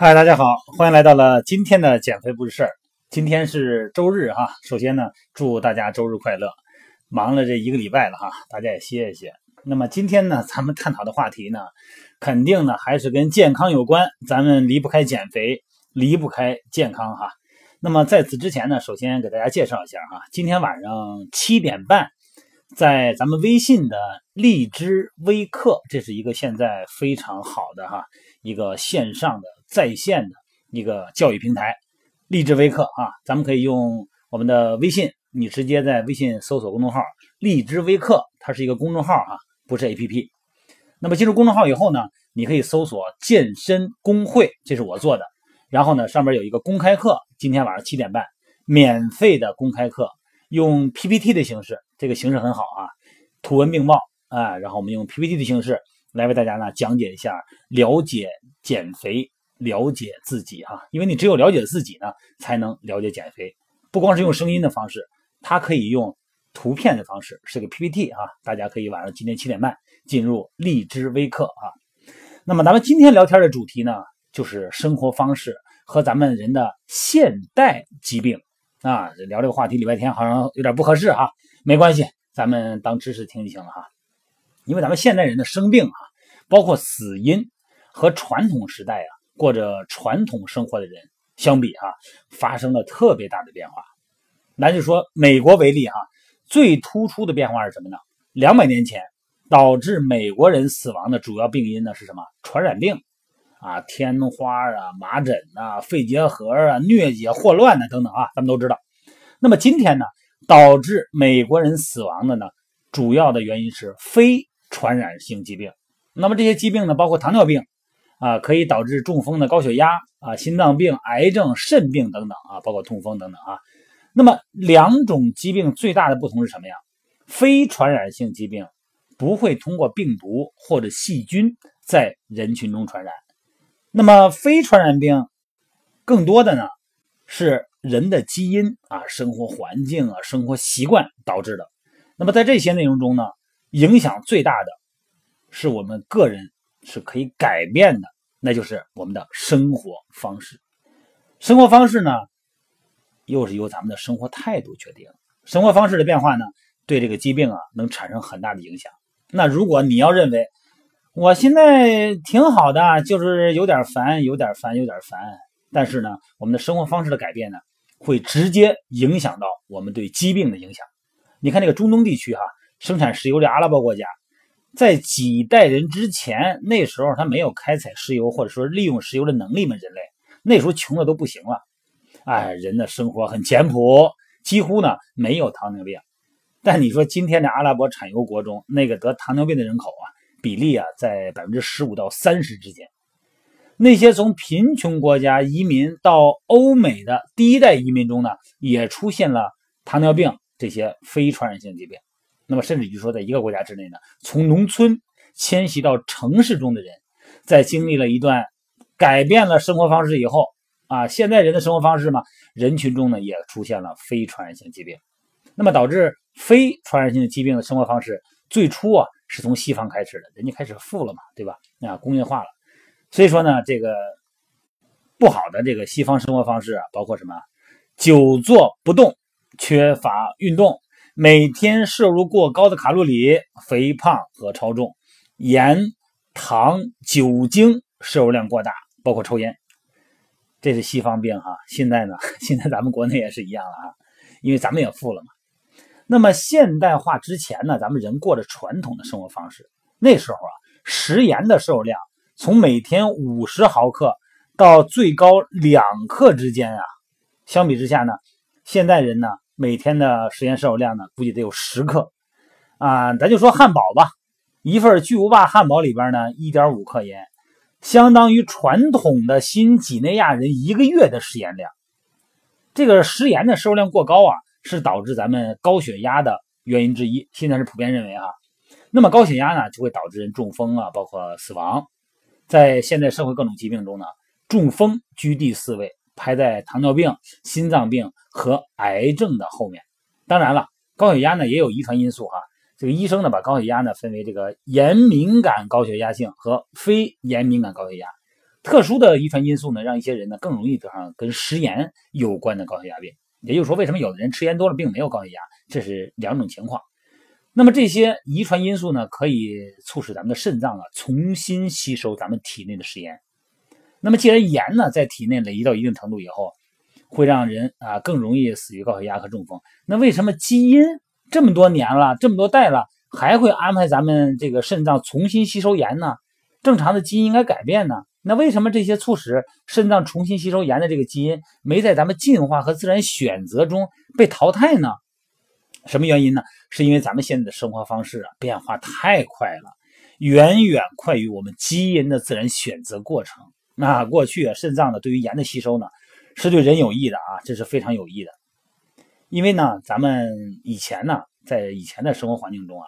嗨，大家好，欢迎来到了今天的减肥不是事儿。今天是周日哈，首先呢，祝大家周日快乐。忙了这一个礼拜了哈，大家也歇一歇。那么今天呢，咱们探讨的话题呢，肯定呢还是跟健康有关。咱们离不开减肥，离不开健康哈。那么在此之前呢，首先给大家介绍一下哈，今天晚上七点半，在咱们微信的荔枝微课，这是一个现在非常好的哈一个线上的。在线的一个教育平台，荔枝微课啊，咱们可以用我们的微信，你直接在微信搜索公众号“荔枝微课”，它是一个公众号啊，不是 APP。那么进入公众号以后呢，你可以搜索“健身工会”，这是我做的。然后呢，上面有一个公开课，今天晚上七点半，免费的公开课，用 PPT 的形式，这个形式很好啊，图文并茂啊。然后我们用 PPT 的形式来为大家呢讲解一下，了解减肥。了解自己哈，因为你只有了解自己呢，才能了解减肥。不光是用声音的方式，它可以用图片的方式，是个 PPT 啊。大家可以晚上今天七点半进入荔枝微课啊。那么咱们今天聊天的主题呢，就是生活方式和咱们人的现代疾病啊。聊这个话题，礼拜天好像有点不合适哈，没关系，咱们当知识听就行了哈。因为咱们现代人的生病啊，包括死因和传统时代啊。过着传统生活的人相比哈，发生了特别大的变化。咱就说美国为例哈，最突出的变化是什么呢？两百年前导致美国人死亡的主要病因呢是什么？传染病啊，天花啊，麻疹啊，肺结核啊，疟疾、霍乱呐等等啊，咱们都知道。那么今天呢，导致美国人死亡的呢，主要的原因是非传染性疾病。那么这些疾病呢，包括糖尿病。啊，可以导致中风的高血压啊，心脏病、癌症、肾病等等啊，包括痛风等等啊。那么两种疾病最大的不同是什么呀？非传染性疾病不会通过病毒或者细菌在人群中传染，那么非传染病更多的呢是人的基因啊、生活环境啊、生活习惯导致的。那么在这些内容中呢，影响最大的是我们个人。是可以改变的，那就是我们的生活方式。生活方式呢，又是由咱们的生活态度决定。生活方式的变化呢，对这个疾病啊，能产生很大的影响。那如果你要认为我现在挺好的，就是有点烦，有点烦，有点烦，但是呢，我们的生活方式的改变呢，会直接影响到我们对疾病的影响。你看这个中东地区哈，生产石油的阿拉伯国家。在几代人之前，那时候他没有开采石油或者说利用石油的能力嘛？人类那时候穷的都不行了，哎，人的生活很简朴，几乎呢没有糖尿病。但你说今天的阿拉伯产油国中，那个得糖尿病的人口啊，比例啊在百分之十五到三十之间。那些从贫穷国家移民到欧美的第一代移民中呢，也出现了糖尿病这些非传染性疾病。那么，甚至于说，在一个国家之内呢，从农村迁徙到城市中的人，在经历了一段改变了生活方式以后啊，现在人的生活方式嘛，人群中呢也出现了非传染性疾病。那么，导致非传染性疾病的生活方式，最初啊是从西方开始的，人家开始富了嘛，对吧？啊，工业化了，所以说呢，这个不好的这个西方生活方式啊，包括什么？久坐不动，缺乏运动。每天摄入过高的卡路里、肥胖和超重、盐、糖、酒精摄入量过大，包括抽烟，这是西方病哈。现在呢，现在咱们国内也是一样了啊，因为咱们也富了嘛。那么现代化之前呢，咱们人过着传统的生活方式，那时候啊，食盐的摄入量从每天五十毫克到最高两克之间啊。相比之下呢，现代人呢。每天的食盐摄入量呢，估计得有十克，啊，咱就说汉堡吧，一份巨无霸汉堡里边呢，一点五克盐，相当于传统的新几内亚人一个月的食盐量。这个食盐的摄入量过高啊，是导致咱们高血压的原因之一。现在是普遍认为哈，那么高血压呢，就会导致人中风啊，包括死亡。在现在社会各种疾病中呢，中风居第四位，排在糖尿病、心脏病和癌症的后面。当然了，高血压呢也有遗传因素哈。这个医生呢把高血压呢分为这个炎敏感高血压性和非炎敏感高血压。特殊的遗传因素呢，让一些人呢更容易得上跟食盐有关的高血压病。也就是说，为什么有的人吃盐多了并没有高血压？这是两种情况。那么这些遗传因素呢，可以促使咱们的肾脏啊重新吸收咱们体内的食盐。那么既然盐呢在体内累积到一定程度以后，会让人啊更容易死于高血压和中风。那为什么基因这么多年了，这么多代了，还会安排咱们这个肾脏重新吸收盐呢？正常的基因应该改变呢？那为什么这些促使肾脏重新吸收盐的这个基因没在咱们进化和自然选择中被淘汰呢？什么原因呢？是因为咱们现在的生活方式啊变化太快了，远远快于我们基因的自然选择过程。那过去啊，肾脏呢对于盐的吸收呢是对人有益的啊，这是非常有益的。因为呢，咱们以前呢在以前的生活环境中啊，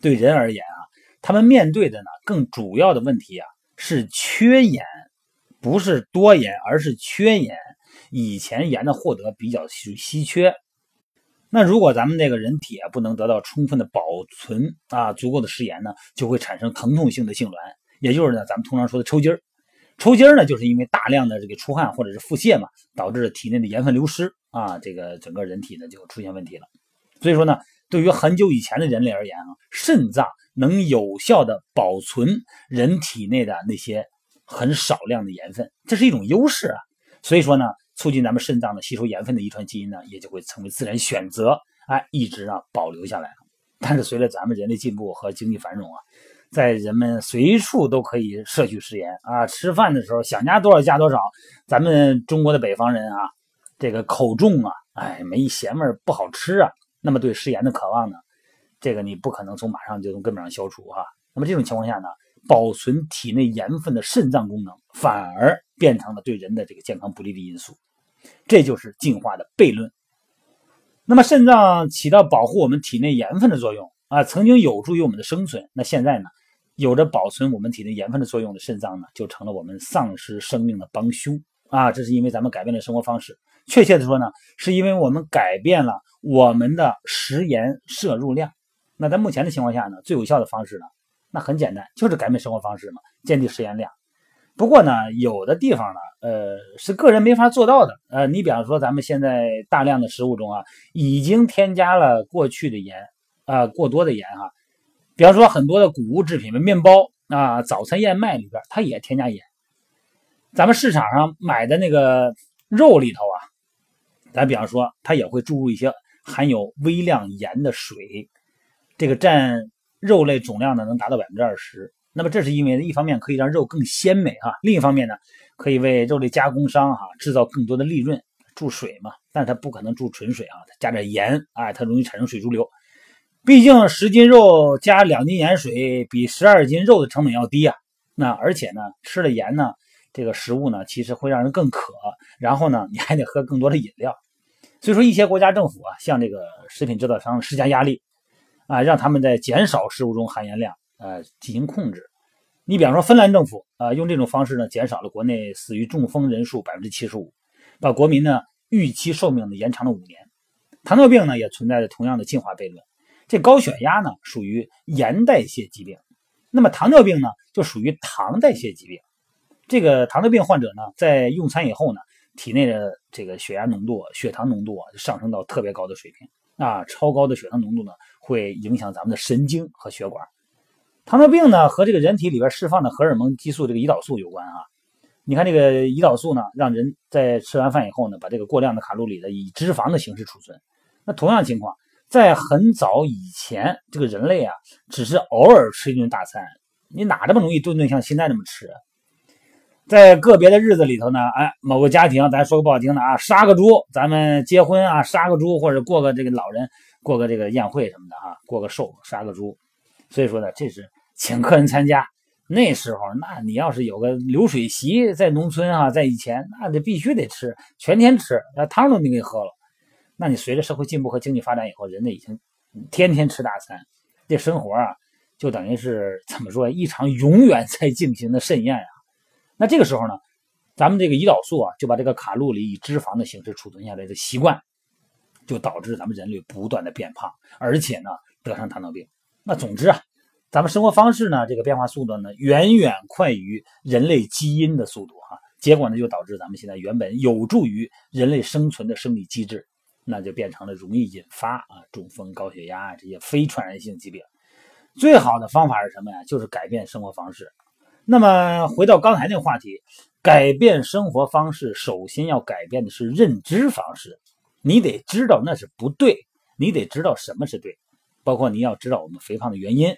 对人而言啊，他们面对的呢更主要的问题啊。是缺盐，不是多盐，而是缺盐。以前盐的获得比较稀稀缺，那如果咱们这个人体啊不能得到充分的保存啊足够的食盐呢，就会产生疼痛性的痉挛，也就是呢咱们通常说的抽筋儿。抽筋儿呢，就是因为大量的这个出汗或者是腹泻嘛，导致体内的盐分流失啊，这个整个人体呢就出现问题了。所以说呢，对于很久以前的人类而言啊，肾脏。能有效的保存人体内的那些很少量的盐分，这是一种优势啊。所以说呢，促进咱们肾脏的吸收盐分的遗传基因呢，也就会成为自然选择，哎，一直啊保留下来了。但是随着咱们人类进步和经济繁荣啊，在人们随处都可以摄取食盐啊，吃饭的时候想加多少加多少。咱们中国的北方人啊，这个口重啊，哎，没咸味不好吃啊。那么对食盐的渴望呢？这个你不可能从马上就从根本上消除哈。那么这种情况下呢，保存体内盐分的肾脏功能反而变成了对人的这个健康不利的因素，这就是进化的悖论。那么肾脏起到保护我们体内盐分的作用啊，曾经有助于我们的生存。那现在呢，有着保存我们体内盐分的作用的肾脏呢，就成了我们丧失生命的帮凶啊。这是因为咱们改变了生活方式，确切的说呢，是因为我们改变了我们的食盐摄入量。那在目前的情况下呢，最有效的方式呢，那很简单，就是改变生活方式嘛，降低食盐量。不过呢，有的地方呢，呃，是个人没法做到的。呃，你比方说，咱们现在大量的食物中啊，已经添加了过去的盐啊，过多的盐哈。比方说，很多的谷物制品面包啊，早餐燕麦里边它也添加盐。咱们市场上买的那个肉里头啊，咱比方说，它也会注入一些含有微量盐的水。这个占肉类总量呢，能达到百分之二十。那么这是因为一方面可以让肉更鲜美哈，另一方面呢，可以为肉类加工商哈制造更多的利润。注水嘛，但它不可能注纯水啊，加点盐，哎，它容易产生水潴留。毕竟十斤肉加两斤盐水，比十二斤肉的成本要低啊。那而且呢，吃了盐呢，这个食物呢，其实会让人更渴，然后呢，你还得喝更多的饮料。所以说，一些国家政府啊，向这个食品制造商施加压力。啊，让他们在减少食物中含盐量，呃，进行控制。你比方说，芬兰政府啊，用这种方式呢，减少了国内死于中风人数百分之七十五，把国民呢预期寿命呢延长了五年。糖尿病呢也存在着同样的进化悖论。这高血压呢属于盐代谢疾病，那么糖尿病呢就属于糖代谢疾病。这个糖尿病患者呢，在用餐以后呢，体内的这个血压浓度、血糖浓度啊，就上升到特别高的水平。啊，超高的血糖浓度呢，会影响咱们的神经和血管。糖尿病呢，和这个人体里边释放的荷尔蒙激素这个胰岛素有关啊。你看这个胰岛素呢，让人在吃完饭以后呢，把这个过量的卡路里的以脂肪的形式储存。那同样情况，在很早以前，这个人类啊，只是偶尔吃一顿大餐，你哪这么容易顿顿像现在那么吃？在个别的日子里头呢，哎，某个家庭，咱说个不好听的啊，杀个猪，咱们结婚啊，杀个猪，或者过个这个老人过个这个宴会什么的哈，过个寿，杀个猪。所以说呢，这是请客人参加。那时候，那你要是有个流水席，在农村啊，在以前，那就必须得吃，全天吃，那汤都得给喝了。那你随着社会进步和经济发展以后，人类已经天天吃大餐，这生活啊，就等于是怎么说，一场永远在进行的盛宴啊。那这个时候呢，咱们这个胰岛素啊，就把这个卡路里以脂肪的形式储存下来的习惯，就导致咱们人类不断的变胖，而且呢得上糖尿病。那总之啊，咱们生活方式呢这个变化速度呢远远快于人类基因的速度哈。结果呢，就导致咱们现在原本有助于人类生存的生理机制，那就变成了容易引发啊中风、高血压这些非传染性疾病。最好的方法是什么呀？就是改变生活方式。那么回到刚才那个话题，改变生活方式，首先要改变的是认知方式。你得知道那是不对，你得知道什么是对，包括你要知道我们肥胖的原因，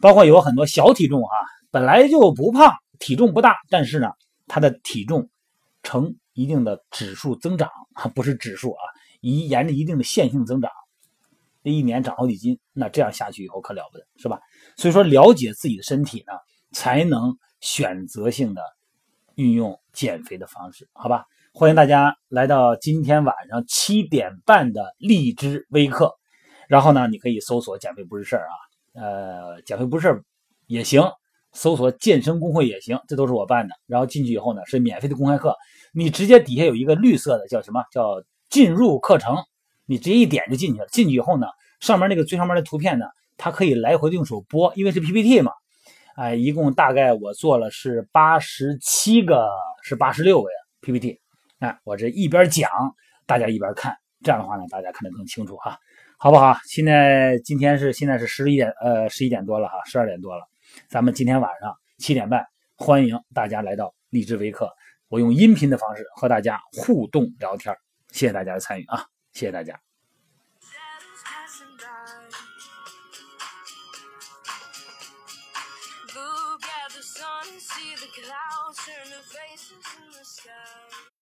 包括有很多小体重啊，本来就不胖，体重不大，但是呢。他的体重呈一定的指数增长，不是指数啊，一沿着一定的线性增长，这一年长好几斤，那这样下去以后可了不得，是吧？所以说，了解自己的身体呢，才能选择性的运用减肥的方式，好吧？欢迎大家来到今天晚上七点半的荔枝微课，然后呢，你可以搜索“减肥不是事儿”啊，呃，减肥不是事儿也行。搜索健身工会也行，这都是我办的。然后进去以后呢，是免费的公开课，你直接底下有一个绿色的叫什么叫进入课程，你直接一点就进去了。进去以后呢，上面那个最上面的图片呢，它可以来回的用手拨，因为是 PPT 嘛。哎，一共大概我做了是八十七个，是八十六个呀 PPT。哎，我这一边讲，大家一边看，这样的话呢，大家看得更清楚哈，好不好？现在今天是现在是十一点呃十一点多了哈，十二点多了。咱们今天晚上七点半，欢迎大家来到荔枝微课。我用音频的方式和大家互动聊天，谢谢大家的参与啊！谢谢大家。